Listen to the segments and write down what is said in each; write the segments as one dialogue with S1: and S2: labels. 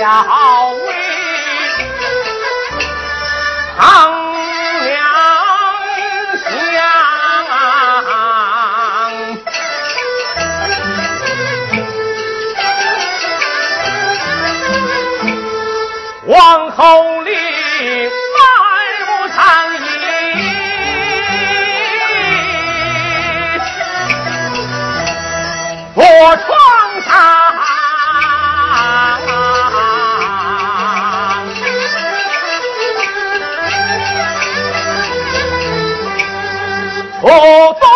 S1: 要为唐梁相，里苍，我床上。我东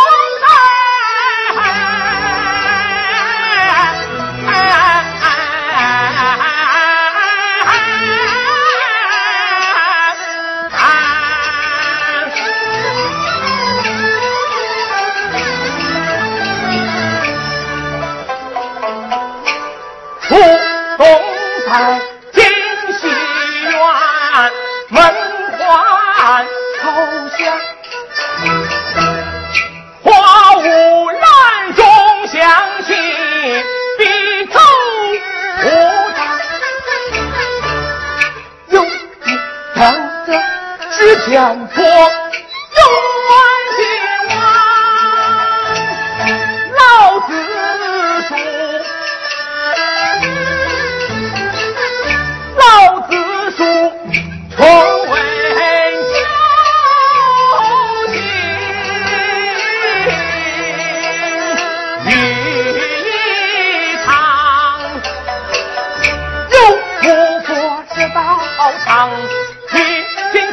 S1: 出东在金西园，门环朝香。中香气，笔头无章。有一长者指前坡，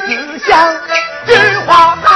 S1: 醒思想，菊花开